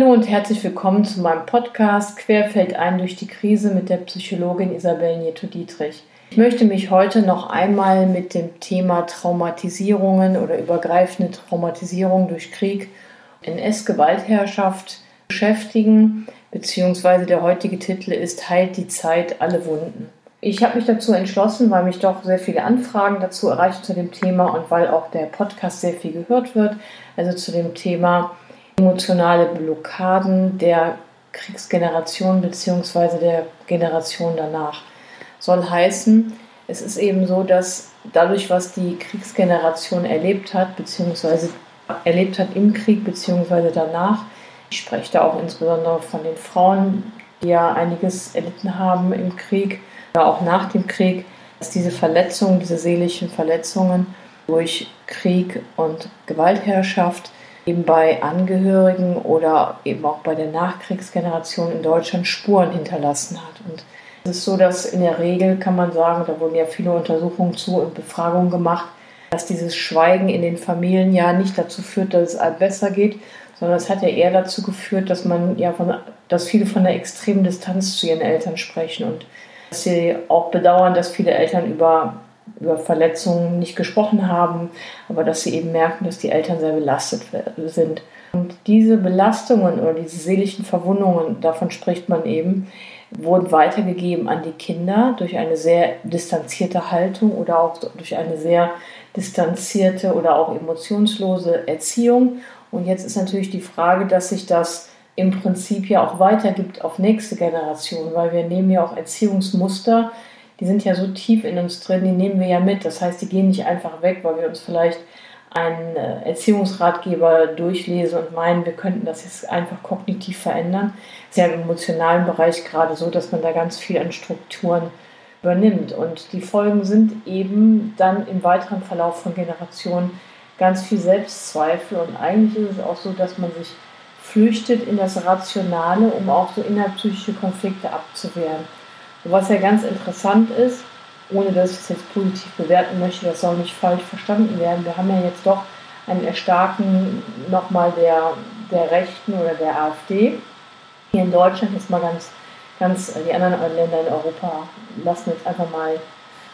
Hallo und herzlich willkommen zu meinem Podcast Querfeld ein durch die Krise mit der Psychologin Isabel Nieto-Dietrich. Ich möchte mich heute noch einmal mit dem Thema Traumatisierungen oder übergreifende Traumatisierung durch Krieg, NS-Gewaltherrschaft beschäftigen, beziehungsweise der heutige Titel ist Heilt die Zeit alle Wunden. Ich habe mich dazu entschlossen, weil mich doch sehr viele Anfragen dazu erreichen zu dem Thema und weil auch der Podcast sehr viel gehört wird, also zu dem Thema emotionale Blockaden der Kriegsgeneration bzw. der Generation danach. Soll heißen, es ist eben so, dass dadurch, was die Kriegsgeneration erlebt hat, bzw. erlebt hat im Krieg bzw. danach, ich spreche da auch insbesondere von den Frauen, die ja einiges erlitten haben im Krieg oder auch nach dem Krieg, dass diese Verletzungen, diese seelischen Verletzungen durch Krieg und Gewaltherrschaft eben bei Angehörigen oder eben auch bei der Nachkriegsgeneration in Deutschland Spuren hinterlassen hat. Und es ist so, dass in der Regel kann man sagen, da wurden ja viele Untersuchungen zu und Befragungen gemacht, dass dieses Schweigen in den Familien ja nicht dazu führt, dass es einem besser geht, sondern es hat ja eher dazu geführt, dass man ja von, dass viele von der extremen Distanz zu ihren Eltern sprechen und dass sie auch bedauern, dass viele Eltern über über Verletzungen nicht gesprochen haben, aber dass sie eben merken, dass die Eltern sehr belastet sind. Und diese Belastungen oder diese seelischen Verwundungen, davon spricht man eben, wurden weitergegeben an die Kinder durch eine sehr distanzierte Haltung oder auch durch eine sehr distanzierte oder auch emotionslose Erziehung. Und jetzt ist natürlich die Frage, dass sich das im Prinzip ja auch weitergibt auf nächste Generation, weil wir nehmen ja auch Erziehungsmuster, die sind ja so tief in uns drin, die nehmen wir ja mit. Das heißt, die gehen nicht einfach weg, weil wir uns vielleicht einen äh, Erziehungsratgeber durchlesen und meinen, wir könnten das jetzt einfach kognitiv verändern. Es ist ja im emotionalen Bereich gerade so, dass man da ganz viel an Strukturen übernimmt. Und die Folgen sind eben dann im weiteren Verlauf von Generationen ganz viel Selbstzweifel. Und eigentlich ist es auch so, dass man sich flüchtet in das Rationale, um auch so innerpsychische Konflikte abzuwehren. Was ja ganz interessant ist, ohne dass ich es jetzt positiv bewerten möchte, das soll nicht falsch verstanden werden. Wir haben ja jetzt doch ein Erstarken nochmal der, der Rechten oder der AfD. Hier in Deutschland ist mal ganz, ganz, die anderen Länder in Europa lassen jetzt einfach mal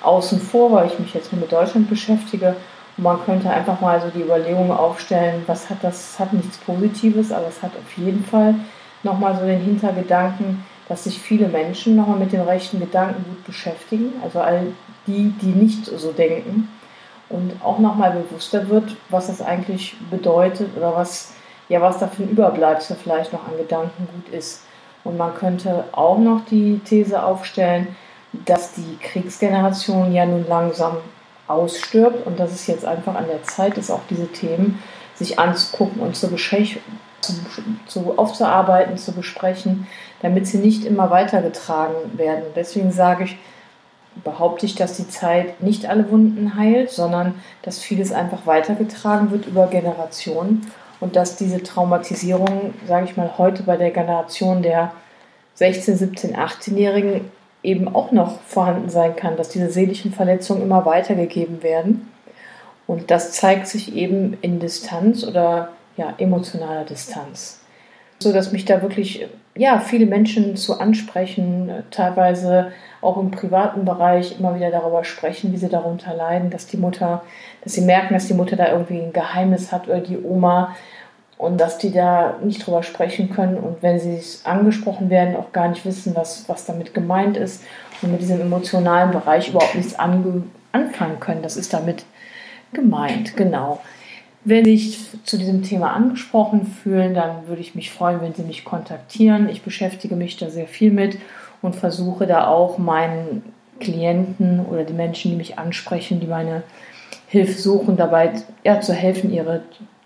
außen vor, weil ich mich jetzt nur mit Deutschland beschäftige. Und man könnte einfach mal so die Überlegung aufstellen, was hat das, hat nichts Positives, aber es hat auf jeden Fall nochmal so den Hintergedanken, dass sich viele Menschen nochmal mit dem rechten Gedankengut beschäftigen, also all die, die nicht so denken und auch nochmal bewusster wird, was das eigentlich bedeutet oder was, ja, was da für ein Überbleibsel vielleicht noch an Gedankengut ist. Und man könnte auch noch die These aufstellen, dass die Kriegsgeneration ja nun langsam ausstirbt und dass es jetzt einfach an der Zeit ist, auch diese Themen sich anzugucken und zu, zu, zu aufzuarbeiten, zu besprechen, damit sie nicht immer weitergetragen werden. Deswegen sage ich, behaupte ich, dass die Zeit nicht alle Wunden heilt, sondern dass vieles einfach weitergetragen wird über Generationen und dass diese Traumatisierung, sage ich mal, heute bei der Generation der 16, 17, 18-Jährigen eben auch noch vorhanden sein kann, dass diese seelischen Verletzungen immer weitergegeben werden. Und das zeigt sich eben in Distanz oder ja, emotionaler Distanz. So dass mich da wirklich ja, viele Menschen zu ansprechen, teilweise auch im privaten Bereich immer wieder darüber sprechen, wie sie darunter leiden, dass die Mutter, dass sie merken, dass die Mutter da irgendwie ein Geheimnis hat oder die Oma und dass die da nicht drüber sprechen können und wenn sie angesprochen werden, auch gar nicht wissen, was, was damit gemeint ist und mit diesem emotionalen Bereich überhaupt nichts anfangen können. Das ist damit gemeint, genau. Wenn Sie sich zu diesem Thema angesprochen fühlen, dann würde ich mich freuen, wenn Sie mich kontaktieren. Ich beschäftige mich da sehr viel mit und versuche da auch meinen Klienten oder die Menschen, die mich ansprechen, die meine Hilfe suchen, dabei ja, zu helfen, ihre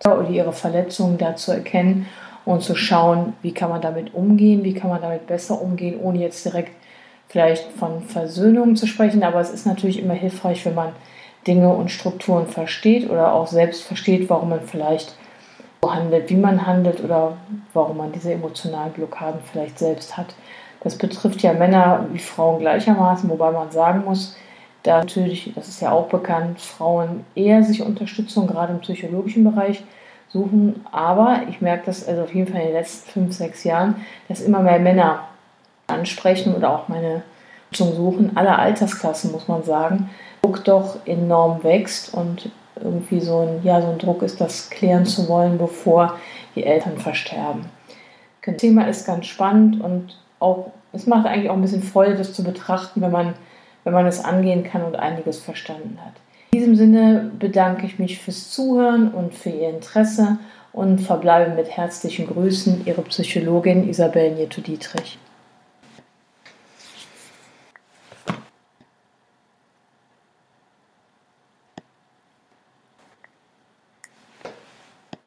oder ihre Verletzungen da zu erkennen und zu schauen, wie kann man damit umgehen, wie kann man damit besser umgehen, ohne jetzt direkt vielleicht von Versöhnung zu sprechen. Aber es ist natürlich immer hilfreich, wenn man Dinge und Strukturen versteht oder auch selbst versteht, warum man vielleicht so handelt, wie man handelt oder warum man diese emotionalen Blockaden vielleicht selbst hat. Das betrifft ja Männer wie Frauen gleichermaßen, wobei man sagen muss, da natürlich, das ist ja auch bekannt, Frauen eher sich Unterstützung gerade im psychologischen Bereich suchen. Aber ich merke das also auf jeden Fall in den letzten fünf, sechs Jahren, dass immer mehr Männer ansprechen oder auch meine zum Suchen aller Altersklassen, muss man sagen, Druck doch enorm wächst und irgendwie so ein, ja, so ein Druck ist, das klären zu wollen, bevor die Eltern versterben. Das Thema ist ganz spannend und auch, es macht eigentlich auch ein bisschen Freude, das zu betrachten, wenn man, wenn man es angehen kann und einiges verstanden hat. In diesem Sinne bedanke ich mich fürs Zuhören und für Ihr Interesse und verbleibe mit herzlichen Grüßen Ihre Psychologin Isabel Nieto-Dietrich.